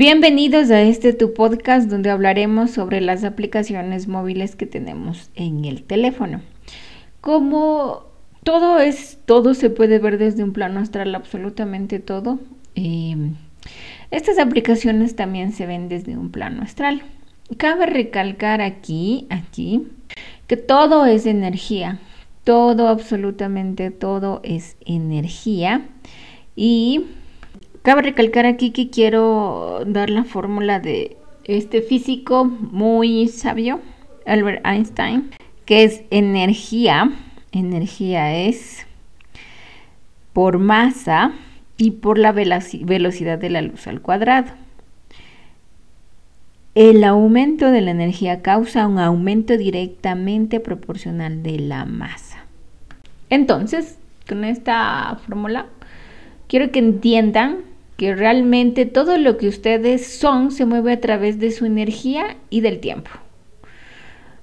Bienvenidos a este tu podcast donde hablaremos sobre las aplicaciones móviles que tenemos en el teléfono. Como todo es, todo se puede ver desde un plano astral, absolutamente todo. Em, estas aplicaciones también se ven desde un plano astral. Cabe recalcar aquí, aquí, que todo es energía. Todo, absolutamente todo es energía. Y Cabe recalcar aquí que quiero dar la fórmula de este físico muy sabio, Albert Einstein, que es energía. Energía es por masa y por la velocidad de la luz al cuadrado. El aumento de la energía causa un aumento directamente proporcional de la masa. Entonces, con esta fórmula, quiero que entiendan que realmente todo lo que ustedes son se mueve a través de su energía y del tiempo.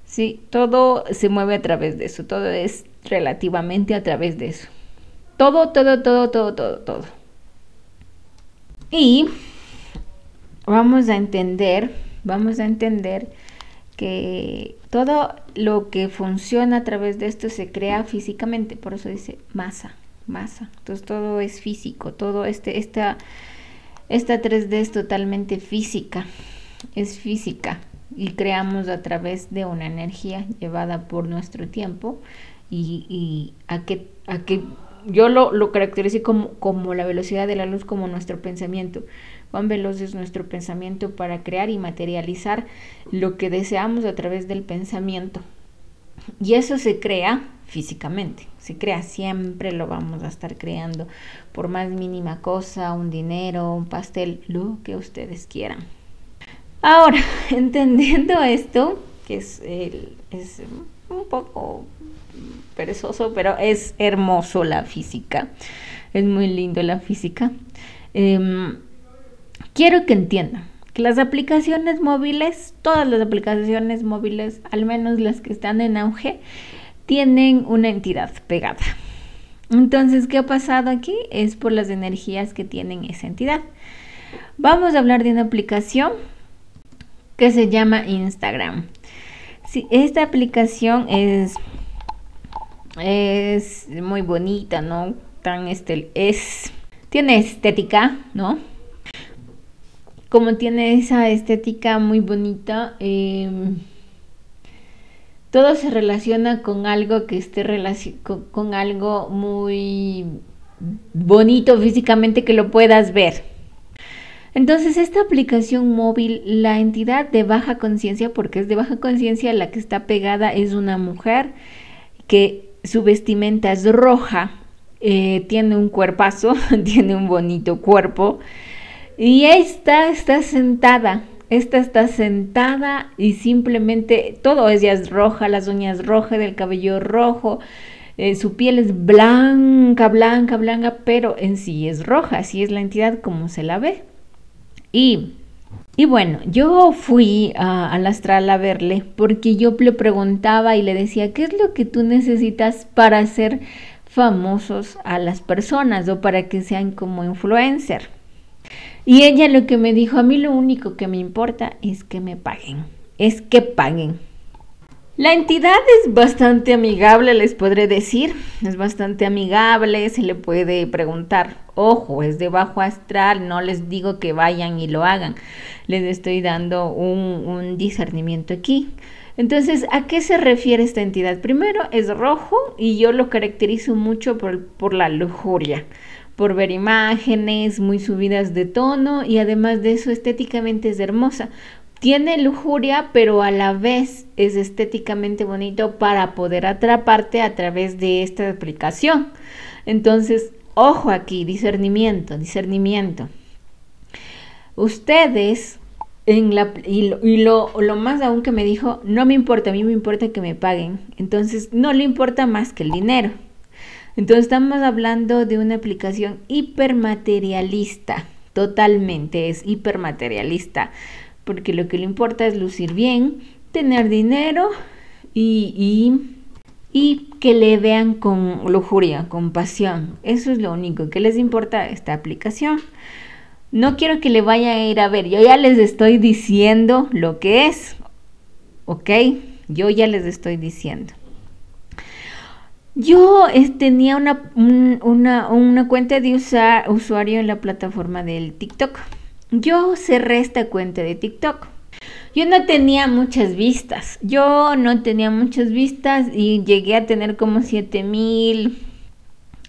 Sí, todo se mueve a través de eso, todo es relativamente a través de eso. Todo, todo, todo, todo, todo, todo. Y vamos a entender, vamos a entender que todo lo que funciona a través de esto se crea físicamente, por eso dice masa masa. Entonces todo es físico, todo este, esta, esta 3D es totalmente física, es física y creamos a través de una energía llevada por nuestro tiempo y, a que, a que yo lo, lo caracterizo como, como la velocidad de la luz, como nuestro pensamiento. Cuán veloz es nuestro pensamiento para crear y materializar lo que deseamos a través del pensamiento. Y eso se crea físicamente. Se crea, siempre lo vamos a estar creando, por más mínima cosa, un dinero, un pastel, lo que ustedes quieran. Ahora, entendiendo esto, que es, es un poco perezoso, pero es hermoso la física, es muy lindo la física, em, quiero que entiendan que las aplicaciones móviles, todas las aplicaciones móviles, al menos las que están en auge, tienen una entidad pegada. Entonces, ¿qué ha pasado aquí? Es por las energías que tienen esa entidad. Vamos a hablar de una aplicación que se llama Instagram. Sí, esta aplicación es, es muy bonita, ¿no? Tan este, es, tiene estética, ¿no? Como tiene esa estética muy bonita, eh, todo se relaciona con algo que esté con, algo muy bonito físicamente que lo puedas ver. Entonces, esta aplicación móvil, la entidad de baja conciencia, porque es de baja conciencia, la que está pegada es una mujer que su vestimenta es roja, eh, tiene un cuerpazo, tiene un bonito cuerpo, y esta está sentada esta está sentada y simplemente todo ella es roja, las uñas rojas, el cabello rojo, eh, su piel es blanca, blanca, blanca, pero en sí es roja, así es la entidad como se la ve. Y, y bueno, yo fui al astral a verle porque yo le preguntaba y le decía, ¿qué es lo que tú necesitas para ser famosos a las personas o para que sean como influencer? Y ella lo que me dijo, a mí lo único que me importa es que me paguen, es que paguen. La entidad es bastante amigable, les podré decir, es bastante amigable, se le puede preguntar, ojo, es de bajo astral, no les digo que vayan y lo hagan, les estoy dando un, discernimiento aquí. Entonces, ¿a qué se refiere esta entidad? Primero es rojo y yo lo caracterizo mucho por, por la lujuria por ver imágenes muy subidas de tono y además de eso estéticamente es hermosa. Tiene lujuria, pero a la vez es estéticamente bonito para poder atraparte a través de esta aplicación. Entonces, ojo aquí, discernimiento, discernimiento. Ustedes, en la, y, lo, lo más aún que me dijo, no me importa, a mí me importa que me paguen. Entonces, no le importa más que el dinero. Entonces estamos hablando de una aplicación hipermaterialista, totalmente es hipermaterialista, porque lo que le importa es lucir bien, tener dinero y, y, que le vean con lujuria, con pasión. Eso es lo único que les importa esta aplicación. no quiero que le vayan a ir a ver, yo ya les estoy diciendo lo que es, ¿ok? Yo ya les estoy diciendo. Yo tenía una, una, cuenta de usuario en la plataforma del TikTok. Yo cerré esta cuenta de TikTok. Yo no tenía muchas vistas. Yo no tenía muchas vistas y llegué a tener como 7000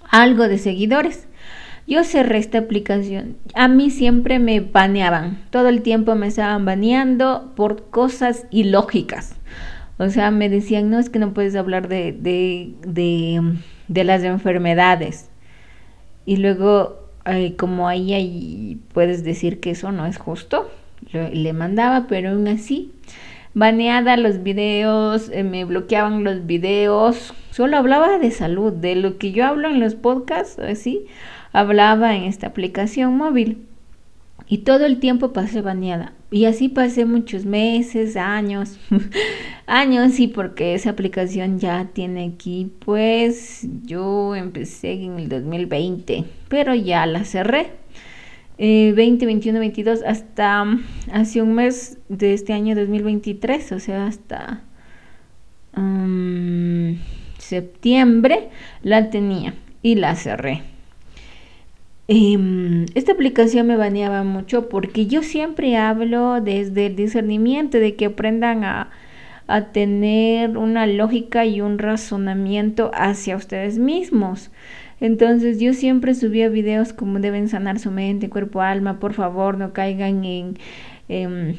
algo de seguidores. Yo cerré esta aplicación. A mí siempre me baneaban. Todo el tiempo me estaban baneando por cosas ilógicas. O sea, me decían, no, es que no puedes hablar de, de, de, las enfermedades. Y luego, como ahí, ahí, puedes decir que eso no es justo, le mandaba, pero aún así, baneada los videos, eh, me bloqueaban los videos, solo hablaba de salud, de lo que yo hablo en los podcasts, así, hablaba en esta aplicación móvil. Y todo el tiempo pasé baneada. Y así pasé muchos meses, años, años, sí, porque esa aplicación ya tiene aquí, pues yo empecé en el 2020, pero ya la cerré. 20, 21, 22, hasta hace un mes de este año 2023, o sea, hasta um, septiembre la tenía y la cerré. Em, esta aplicación me baneaba mucho porque yo siempre hablo desde el discernimiento, de que aprendan a, a tener una lógica y un razonamiento hacia ustedes mismos. Entonces yo siempre subía videos como deben sanar su mente, cuerpo, alma, por favor no caigan en... Em,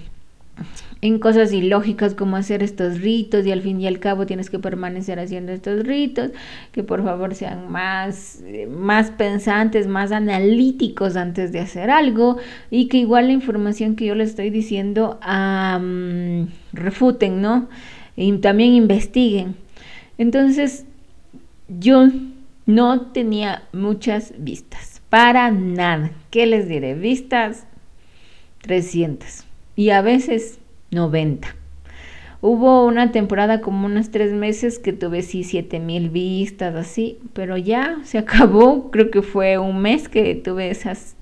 en cosas ilógicas como hacer estos ritos y al fin y al cabo tienes que permanecer haciendo estos ritos, que por favor sean más, eh, más pensantes, más analíticos antes de hacer algo y que igual la información que yo les estoy diciendo refuten, ¿no? Y también investiguen. Entonces, yo no tenía muchas vistas, para nada. ¿Qué les diré? Vistas 300 y a veces 90. Hubo una temporada como unos tres meses que tuve sí siete mil vistas así, pero ya se acabó, creo que fue un mes que tuve esas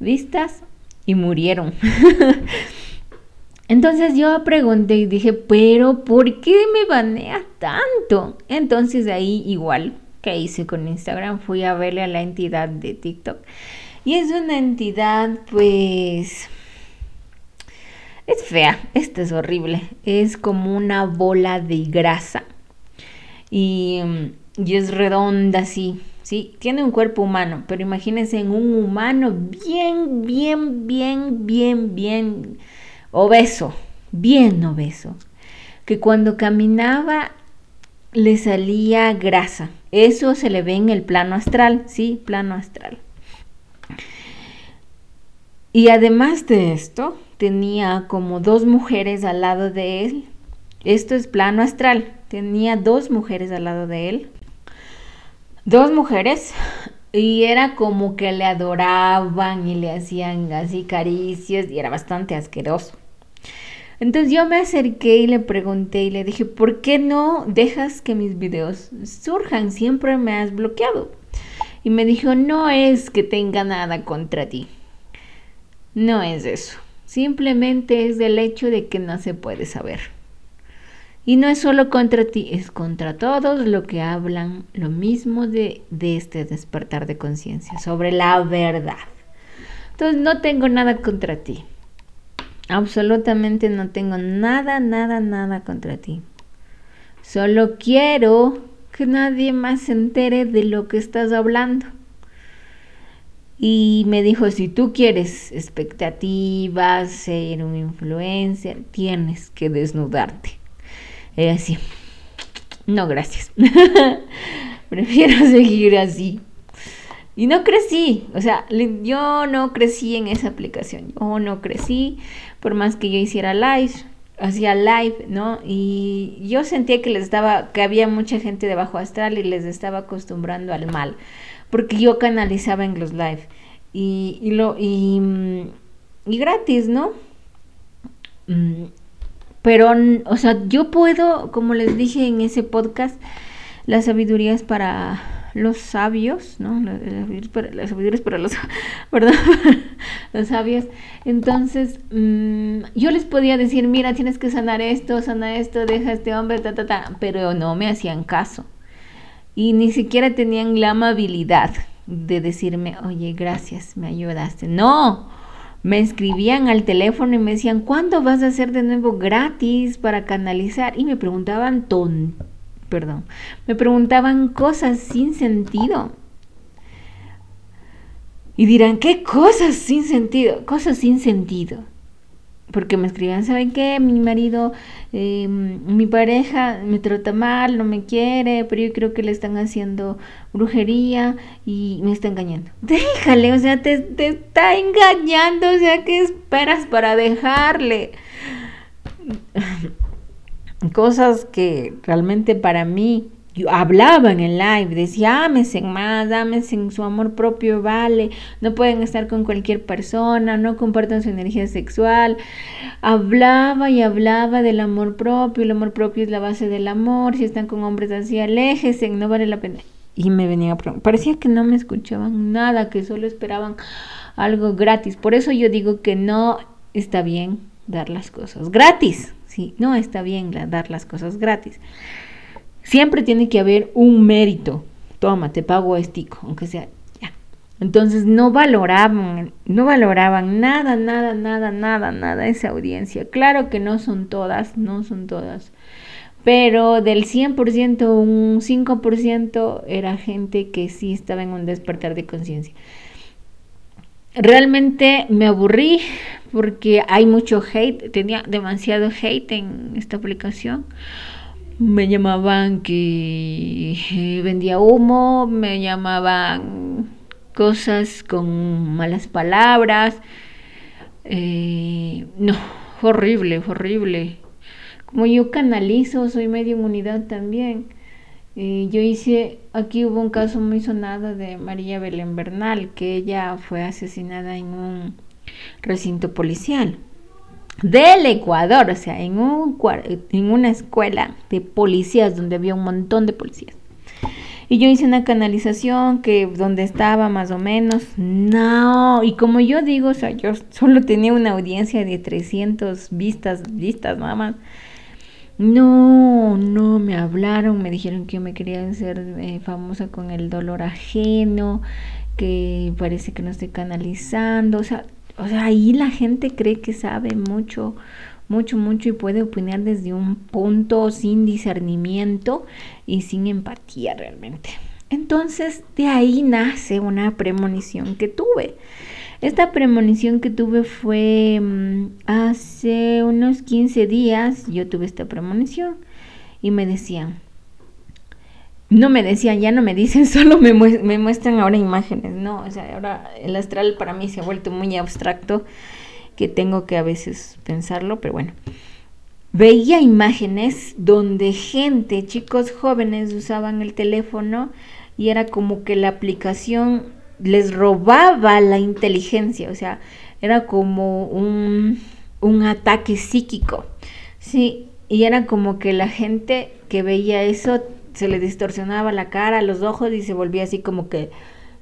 vistas y murieron. Entonces yo pregunté y dije, pero ¿por qué me banea tanto? Entonces ahí igual que hice con Instagram fui a verle a la entidad de TikTok. Y es una entidad pues es fea, esta es horrible. Es como una bola de grasa. Y, y, es redonda así, ¿sí? Tiene un cuerpo humano, pero imagínense en un humano bien, bien, bien, bien, bien obeso, bien obeso. Que cuando caminaba le salía grasa. Eso se le ve en el plano astral, ¿sí? Plano astral. Y además de esto, tenía como dos mujeres al lado de él. Esto es plano astral. Tenía dos mujeres al lado de él. Dos mujeres. Y era como que le adoraban y le hacían así caricias y era bastante asqueroso. Entonces yo me acerqué y le pregunté y le dije, ¿por qué no dejas que mis videos surjan? Siempre me has bloqueado. Y me dijo, no es que tenga nada contra ti. No es eso. Simplemente es del hecho de que no se puede saber. Y no es solo contra ti, es contra todos los que hablan lo mismo de, de este despertar de conciencia, sobre la verdad. Entonces no tengo nada contra ti. Absolutamente no tengo nada, nada, nada contra ti. Solo quiero que nadie más se entere de lo que estás hablando. Y me dijo, si tú quieres expectativas, ser un influencer, tienes que desnudarte. Y así, no, gracias. Prefiero seguir así. Y no crecí, o sea, yo no crecí en esa aplicación, yo no crecí, por más que yo hiciera live, hacía live, ¿no? Y yo sentía que les estaba, que había mucha gente de bajo astral y les estaba acostumbrando al mal porque yo canalizaba en los live y, lo y, y, gratis, ¿no? Mm, pero, o sea, yo puedo, como les dije en ese podcast, la sabiduría es para los sabios, ¿no? Los sabidurías para los, ¿verdad? los sabios. Entonces, mm, yo les podía decir, mira, tienes que sanar esto, sana esto, deja a este hombre, ta, ta, ta, pero no me hacían caso. Y ni siquiera tenían la amabilidad de decirme, oye, gracias, me ayudaste. No, me escribían al teléfono y me decían, ¿cuándo vas a hacer de nuevo gratis para canalizar? Y me preguntaban ton, perdón, me preguntaban cosas sin sentido. Y dirán, ¿qué cosas sin sentido? Cosas sin sentido porque me escribían, ¿saben qué? Mi marido, em, mi pareja me trata mal, no me quiere, pero yo creo que le están haciendo brujería y me está engañando. Déjale, o sea, te, te está engañando, o sea, ¿qué esperas para dejarle? Cosas que realmente para mí hablaba en el live, decía, ámense más, ámense en su amor propio, vale, no pueden estar con cualquier persona, no compartan su energía sexual. Hablaba y hablaba del amor propio, el amor propio es la base del amor, si están con hombres así, aléjense, no vale la pena. Y me venía a preguntar, parecía que no me escuchaban nada, que solo esperaban algo gratis. Por eso yo digo que no está bien dar las cosas gratis. Sí, no está bien dar las cosas gratis. Siempre tiene que haber un mérito. Toma, te pago estico, aunque sea ya. Entonces no valoraban, no valoraban nada, nada, nada, nada, nada esa audiencia. Claro que no son todas, no son todas. Pero del 100%, un 5% era gente que sí estaba en un despertar de conciencia. Realmente me aburrí porque hay mucho hate, tenía demasiado hate en esta aplicación me llamaban que eh, vendía humo, me llamaban cosas con malas palabras. Eh, no, horrible, horrible. Como yo canalizo, soy medio inmunidad también. Eh, yo hice, aquí hubo un caso muy sonado de María Belén Bernal, que ella fue asesinada en un recinto policial del Ecuador, o sea, en, un, en una escuela de policías donde había un montón de policías. Y yo hice una canalización que donde estaba más o menos, no, y como yo digo, o sea, yo solo tenía una audiencia de 300 vistas, vistas nada más. No, no, me hablaron, me dijeron que yo me quería hacer eh, famosa con el dolor ajeno, que parece que no estoy canalizando, o sea, o sea, ahí la gente cree que sabe mucho, mucho, mucho y puede opinar desde un punto sin discernimiento y sin empatía realmente. Entonces, de ahí nace una premonición que tuve. Esta premonición que tuve fue mm, hace unos 15 días, yo tuve esta premonición y me decían, no me decían, ya no me dicen, solo me, muestran ahora imágenes, ¿no? O sea, ahora el astral para mí se ha vuelto muy abstracto, que tengo que a veces pensarlo, pero bueno. Veía imágenes donde gente, chicos jóvenes usaban el teléfono y era como que la aplicación les robaba la inteligencia, o sea, era como un, un ataque psíquico, sí, y era como que la gente que veía eso se le distorsionaba la cara, los ojos y se volvía así como que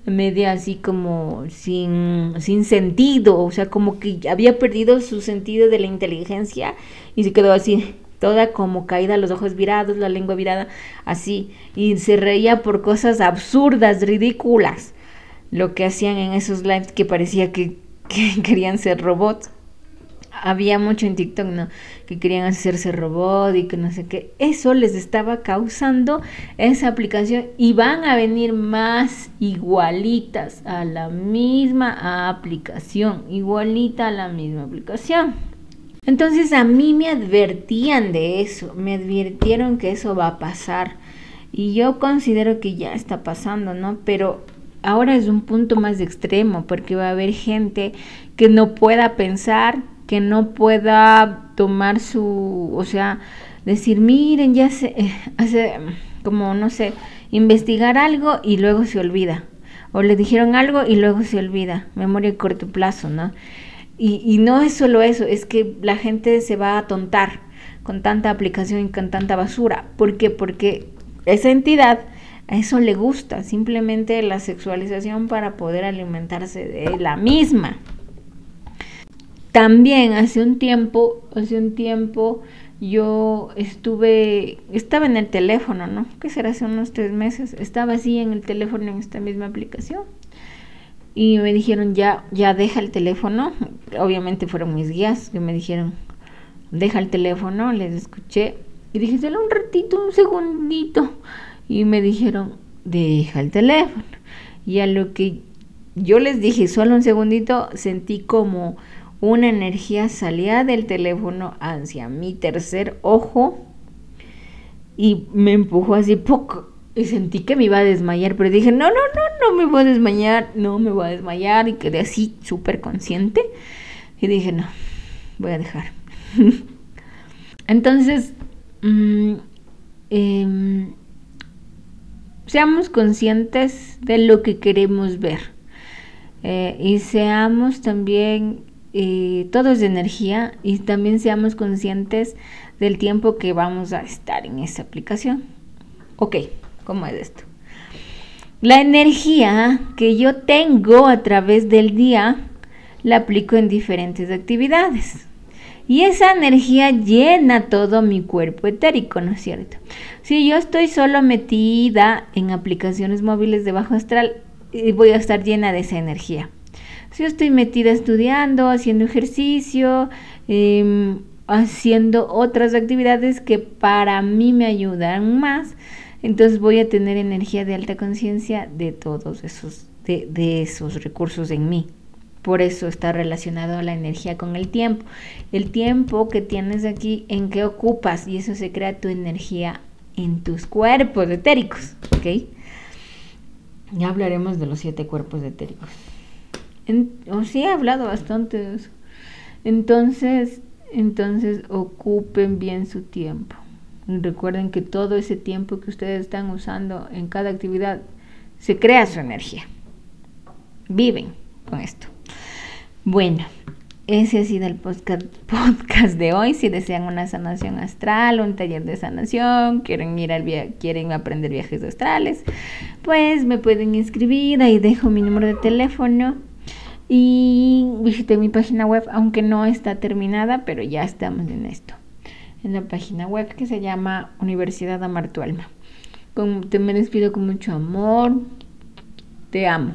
media así como sin, sin sentido, o sea, como que había perdido su sentido de la inteligencia y se quedó así, toda como caída, los ojos virados, la lengua virada, así, y se reía por cosas absurdas, ridículas, lo que hacían en esos lives que parecía que, que querían ser robots había mucho en TikTok, ¿no? Que querían hacerse robot y que no sé qué. Eso les estaba causando esa aplicación y van a venir más igualitas a la misma aplicación, igualita a la misma aplicación. Entonces a mí me advertían de eso, me advirtieron que eso va a pasar y yo considero que ya está pasando, ¿no? Pero ahora es un punto más extremo porque va a haber gente que no pueda pensar, que no pueda tomar su, o sea, decir, miren, ya se eh, hace como, no sé, investigar algo y luego se olvida. O le dijeron algo y luego se olvida. Memoria de corto plazo, ¿no? Y, y no es solo eso, es que la gente se va a tontar con tanta aplicación y con tanta basura. ¿Por qué? Porque esa entidad A eso le gusta, simplemente la sexualización para poder alimentarse de la misma. También hace un tiempo, hace un tiempo yo estuve, estaba en el teléfono, ¿no? ¿Qué será? Hace unos tres meses. Estaba así en el teléfono en esta misma aplicación. Y me dijeron, ya, ya deja el teléfono. Obviamente fueron mis guías que me dijeron, deja el teléfono. Les escuché y dije, solo un ratito, un segundito. Y me dijeron, deja el teléfono. Y a lo que yo les dije, solo un segundito, sentí como una energía salía del teléfono hacia mi tercer ojo y me empujó así poco y sentí que me iba a desmayar, pero dije, no, no, no, no me voy a desmayar, no me voy a desmayar y quedé así súper consciente y dije, no, voy a dejar. Entonces, mm, em, seamos conscientes de lo que queremos ver eh, y seamos también todo es de energía y también seamos conscientes del tiempo que vamos a estar en esa aplicación. Ok, ¿cómo es esto? La energía que yo tengo a través del día la aplico en diferentes actividades. Y esa energía llena todo mi cuerpo etérico, ¿no es cierto? Si yo estoy solo metida en aplicaciones móviles de bajo astral, eh, voy a estar llena de esa energía. Si yo estoy metida estudiando, haciendo ejercicio, em, haciendo otras actividades que para mí me ayudan más, entonces voy a tener energía de alta conciencia de todos esos, de, de esos recursos en mí. Por eso está relacionado a la energía con el tiempo. El tiempo que tienes aquí, en qué ocupas, y eso se crea tu energía en tus cuerpos etéricos. ¿Ok? Ya hablaremos de los siete cuerpos etéricos o sí he hablado bastante de eso. Entonces, entonces ocupen bien su tiempo. recuerden que todo ese tiempo que ustedes están usando en cada actividad se crea su energía. Viven con esto. Bueno, ese ha sido el podcast, de hoy. Si desean una sanación astral, un taller de sanación, quieren ir al quieren aprender viajes astrales, pues me pueden inscribir. Ahí dejo mi número de teléfono y visité mi página web, aunque no está terminada, pero ya estamos en esto. En la página web que se llama Universidad Amar tu Alma. te me despido con mucho amor. Te amo.